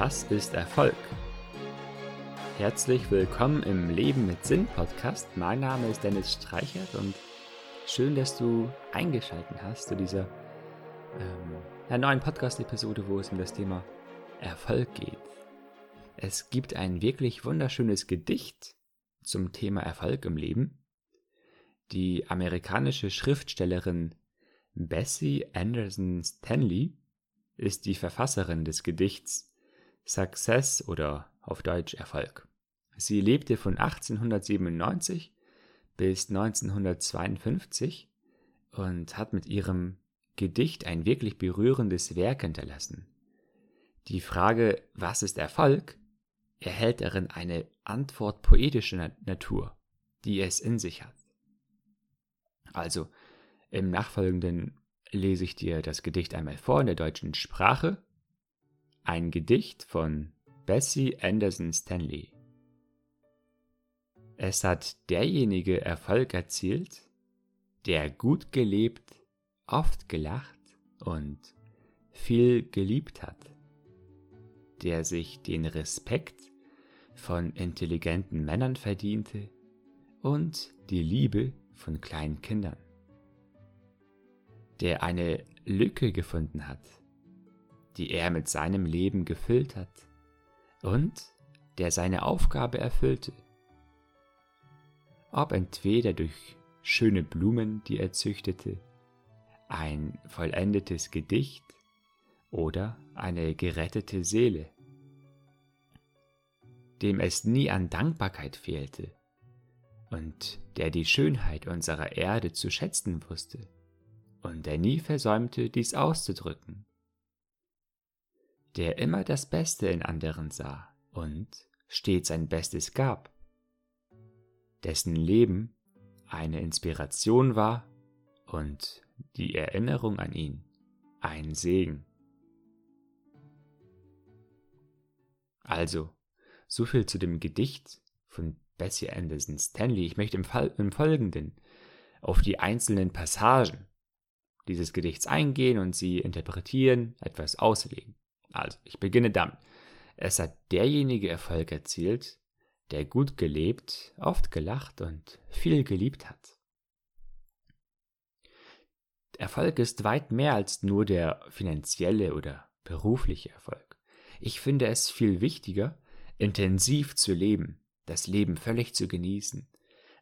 Was ist Erfolg? Herzlich willkommen im Leben mit Sinn Podcast. Mein Name ist Dennis Streichert und schön, dass du eingeschaltet hast zu dieser ähm, neuen Podcast-Episode, wo es um das Thema Erfolg geht. Es gibt ein wirklich wunderschönes Gedicht zum Thema Erfolg im Leben. Die amerikanische Schriftstellerin Bessie Anderson Stanley ist die Verfasserin des Gedichts Success oder auf Deutsch Erfolg. Sie lebte von 1897 bis 1952 und hat mit ihrem Gedicht ein wirklich berührendes Werk hinterlassen. Die Frage, was ist Erfolg, erhält darin eine Antwort poetischer Natur, die es in sich hat. Also, im Nachfolgenden lese ich dir das Gedicht einmal vor in der deutschen Sprache ein Gedicht von Bessie Anderson Stanley. Es hat derjenige Erfolg erzielt, der gut gelebt, oft gelacht und viel geliebt hat, der sich den Respekt von intelligenten Männern verdiente und die Liebe von kleinen Kindern, der eine Lücke gefunden hat die er mit seinem Leben gefüllt hat und der seine Aufgabe erfüllte. Ob entweder durch schöne Blumen, die er züchtete, ein vollendetes Gedicht oder eine gerettete Seele, dem es nie an Dankbarkeit fehlte und der die Schönheit unserer Erde zu schätzen wusste und der nie versäumte, dies auszudrücken der immer das Beste in anderen sah und stets sein Bestes gab, dessen Leben eine Inspiration war und die Erinnerung an ihn ein Segen. Also, so viel zu dem Gedicht von Bessie Anderson Stanley. Ich möchte im, Fall, im Folgenden auf die einzelnen Passagen dieses Gedichts eingehen und sie interpretieren, etwas auslegen. Also, ich beginne damit. Es hat derjenige Erfolg erzielt, der gut gelebt, oft gelacht und viel geliebt hat. Erfolg ist weit mehr als nur der finanzielle oder berufliche Erfolg. Ich finde es viel wichtiger, intensiv zu leben, das Leben völlig zu genießen,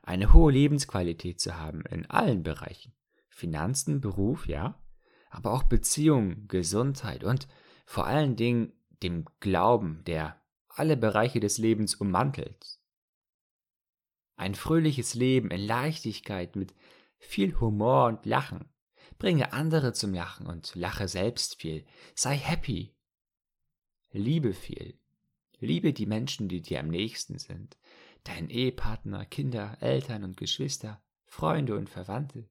eine hohe Lebensqualität zu haben in allen Bereichen. Finanzen, Beruf, ja, aber auch Beziehungen, Gesundheit und vor allen Dingen dem Glauben, der alle Bereiche des Lebens ummantelt. Ein fröhliches Leben in Leichtigkeit mit viel Humor und Lachen. Bringe andere zum Lachen und lache selbst viel. Sei happy. Liebe viel. Liebe die Menschen, die dir am nächsten sind. Dein Ehepartner, Kinder, Eltern und Geschwister, Freunde und Verwandte,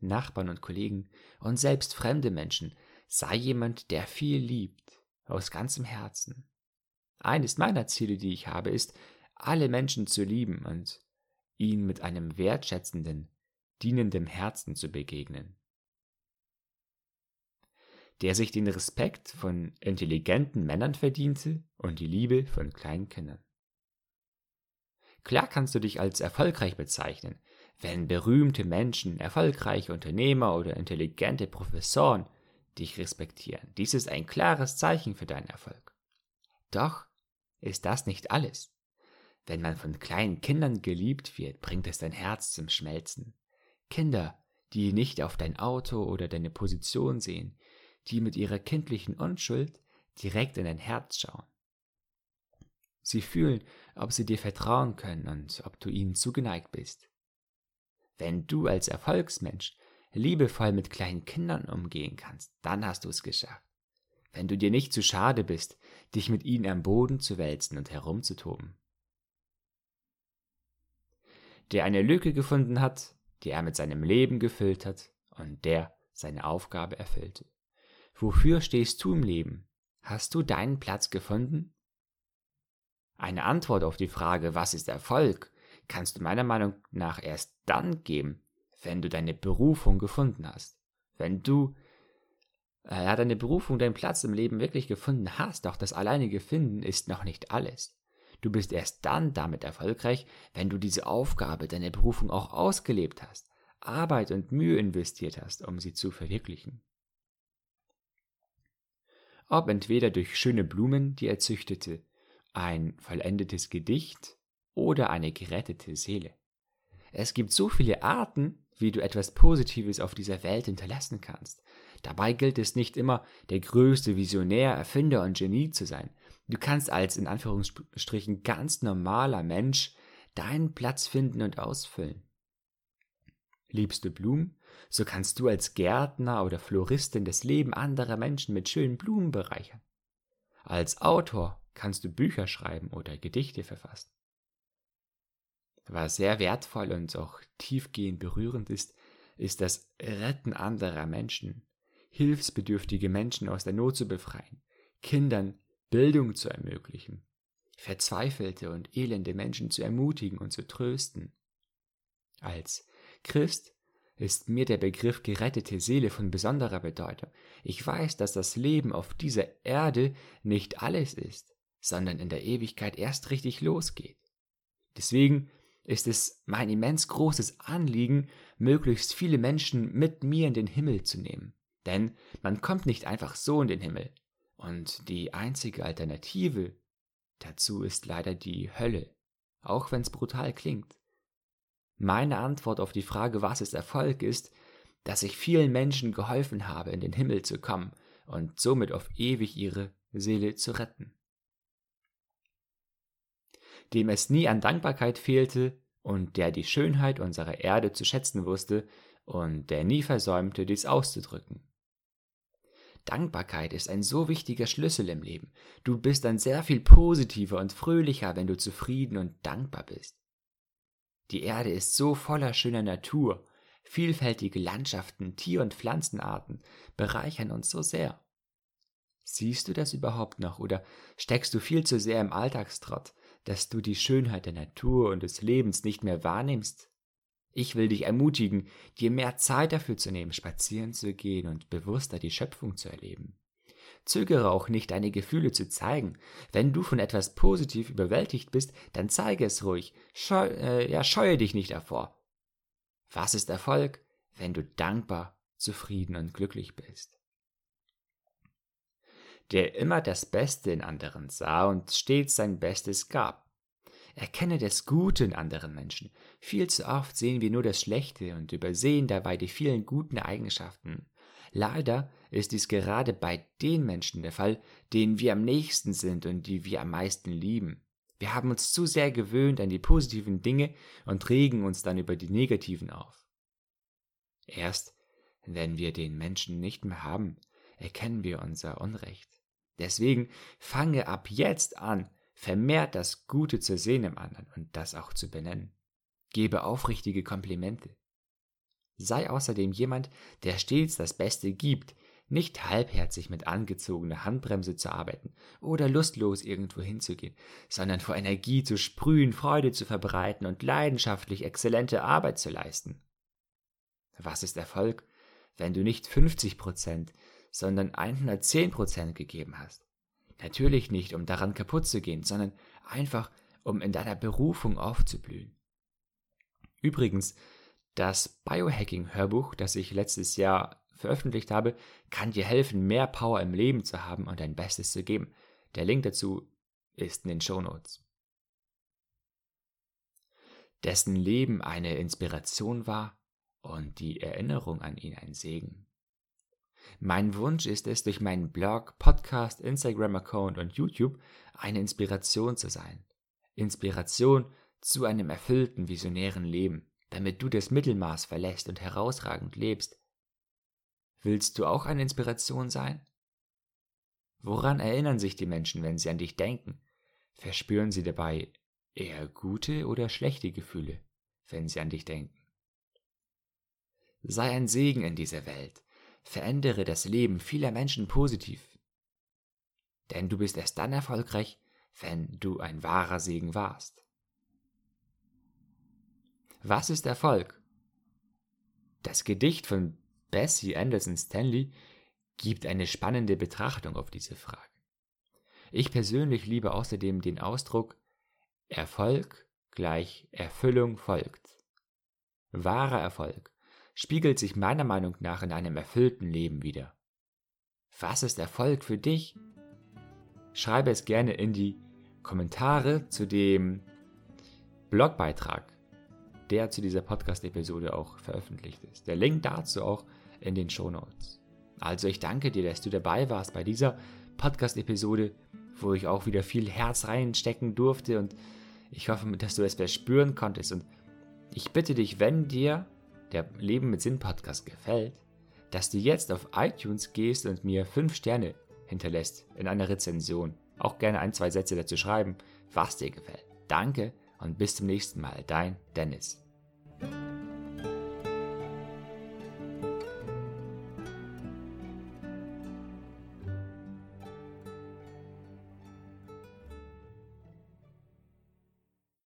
Nachbarn und Kollegen und selbst fremde Menschen, Sei jemand, der viel liebt, aus ganzem Herzen. Eines meiner Ziele, die ich habe, ist, alle Menschen zu lieben und ihnen mit einem wertschätzenden, dienenden Herzen zu begegnen. Der sich den Respekt von intelligenten Männern verdiente und die Liebe von kleinen Kindern. Klar kannst du dich als erfolgreich bezeichnen, wenn berühmte Menschen, erfolgreiche Unternehmer oder intelligente Professoren dich respektieren. Dies ist ein klares Zeichen für deinen Erfolg. Doch ist das nicht alles. Wenn man von kleinen Kindern geliebt wird, bringt es dein Herz zum Schmelzen. Kinder, die nicht auf dein Auto oder deine Position sehen, die mit ihrer kindlichen Unschuld direkt in dein Herz schauen. Sie fühlen, ob sie dir vertrauen können und ob du ihnen zugeneigt bist. Wenn du als Erfolgsmensch liebevoll mit kleinen Kindern umgehen kannst, dann hast du es geschafft. Wenn du dir nicht zu schade bist, dich mit ihnen am Boden zu wälzen und herumzutoben. Der eine Lücke gefunden hat, die er mit seinem Leben gefüllt hat und der seine Aufgabe erfüllte. Wofür stehst du im Leben? Hast du deinen Platz gefunden? Eine Antwort auf die Frage, was ist Erfolg, kannst du meiner Meinung nach erst dann geben, wenn du deine Berufung gefunden hast, wenn du äh, deine Berufung, deinen Platz im Leben wirklich gefunden hast, doch das alleinige Finden ist noch nicht alles. Du bist erst dann damit erfolgreich, wenn du diese Aufgabe, deine Berufung auch ausgelebt hast, Arbeit und Mühe investiert hast, um sie zu verwirklichen. Ob entweder durch schöne Blumen, die er züchtete, ein vollendetes Gedicht oder eine gerettete Seele. Es gibt so viele Arten, wie du etwas Positives auf dieser Welt hinterlassen kannst. Dabei gilt es nicht immer, der größte Visionär, Erfinder und Genie zu sein. Du kannst als in Anführungsstrichen ganz normaler Mensch deinen Platz finden und ausfüllen. Liebst du Blumen, so kannst du als Gärtner oder Floristin das Leben anderer Menschen mit schönen Blumen bereichern. Als Autor kannst du Bücher schreiben oder Gedichte verfassen. Was sehr wertvoll und auch tiefgehend berührend ist, ist das Retten anderer Menschen, hilfsbedürftige Menschen aus der Not zu befreien, Kindern Bildung zu ermöglichen, verzweifelte und elende Menschen zu ermutigen und zu trösten. Als Christ ist mir der Begriff gerettete Seele von besonderer Bedeutung. Ich weiß, dass das Leben auf dieser Erde nicht alles ist, sondern in der Ewigkeit erst richtig losgeht. Deswegen ist es mein immens großes Anliegen, möglichst viele Menschen mit mir in den Himmel zu nehmen. Denn man kommt nicht einfach so in den Himmel. Und die einzige Alternative dazu ist leider die Hölle, auch wenn es brutal klingt. Meine Antwort auf die Frage, was ist Erfolg, ist, dass ich vielen Menschen geholfen habe, in den Himmel zu kommen und somit auf ewig ihre Seele zu retten dem es nie an Dankbarkeit fehlte und der die Schönheit unserer Erde zu schätzen wusste und der nie versäumte, dies auszudrücken. Dankbarkeit ist ein so wichtiger Schlüssel im Leben. Du bist dann sehr viel positiver und fröhlicher, wenn du zufrieden und dankbar bist. Die Erde ist so voller schöner Natur, vielfältige Landschaften, Tier- und Pflanzenarten bereichern uns so sehr. Siehst du das überhaupt noch oder steckst du viel zu sehr im Alltagstrott, dass du die Schönheit der Natur und des Lebens nicht mehr wahrnimmst? Ich will dich ermutigen, dir mehr Zeit dafür zu nehmen, spazieren zu gehen und bewusster die Schöpfung zu erleben. Zögere auch nicht, deine Gefühle zu zeigen. Wenn du von etwas positiv überwältigt bist, dann zeige es ruhig. Scheu, äh, ja, scheue dich nicht davor. Was ist Erfolg, wenn du dankbar, zufrieden und glücklich bist? Der immer das Beste in anderen sah und stets sein Bestes gab. Erkenne das Gute in anderen Menschen. Viel zu oft sehen wir nur das Schlechte und übersehen dabei die vielen guten Eigenschaften. Leider ist dies gerade bei den Menschen der Fall, denen wir am nächsten sind und die wir am meisten lieben. Wir haben uns zu sehr gewöhnt an die positiven Dinge und regen uns dann über die negativen auf. Erst wenn wir den Menschen nicht mehr haben, erkennen wir unser Unrecht. Deswegen fange ab jetzt an, vermehrt das Gute zu sehen im anderen und das auch zu benennen. Gebe aufrichtige Komplimente. Sei außerdem jemand, der stets das Beste gibt, nicht halbherzig mit angezogener Handbremse zu arbeiten oder lustlos irgendwo hinzugehen, sondern vor Energie zu sprühen, Freude zu verbreiten und leidenschaftlich exzellente Arbeit zu leisten. Was ist Erfolg, wenn du nicht 50 Prozent, sondern 110 Prozent gegeben hast. Natürlich nicht, um daran kaputt zu gehen, sondern einfach, um in deiner Berufung aufzublühen. Übrigens, das Biohacking-Hörbuch, das ich letztes Jahr veröffentlicht habe, kann dir helfen, mehr Power im Leben zu haben und dein Bestes zu geben. Der Link dazu ist in den Show Notes. Dessen Leben eine Inspiration war und die Erinnerung an ihn ein Segen. Mein Wunsch ist es, durch meinen Blog, Podcast, Instagram-Account und YouTube eine Inspiration zu sein. Inspiration zu einem erfüllten, visionären Leben, damit du das Mittelmaß verlässt und herausragend lebst. Willst du auch eine Inspiration sein? Woran erinnern sich die Menschen, wenn sie an dich denken? Verspüren sie dabei eher gute oder schlechte Gefühle, wenn sie an dich denken? Sei ein Segen in dieser Welt verändere das Leben vieler Menschen positiv. Denn du bist erst dann erfolgreich, wenn du ein wahrer Segen warst. Was ist Erfolg? Das Gedicht von Bessie Anderson Stanley gibt eine spannende Betrachtung auf diese Frage. Ich persönlich liebe außerdem den Ausdruck Erfolg gleich Erfüllung folgt. Wahrer Erfolg spiegelt sich meiner Meinung nach in einem erfüllten Leben wider. Was ist Erfolg für dich? Schreibe es gerne in die Kommentare zu dem Blogbeitrag, der zu dieser Podcast-Episode auch veröffentlicht ist. Der Link dazu auch in den Show Notes. Also ich danke dir, dass du dabei warst bei dieser Podcast-Episode, wo ich auch wieder viel Herz reinstecken durfte und ich hoffe, dass du es verspüren konntest und ich bitte dich, wenn dir der Leben mit Sinn Podcast gefällt, dass du jetzt auf iTunes gehst und mir fünf Sterne hinterlässt in einer Rezension. Auch gerne ein, zwei Sätze dazu schreiben, was dir gefällt. Danke und bis zum nächsten Mal. Dein Dennis.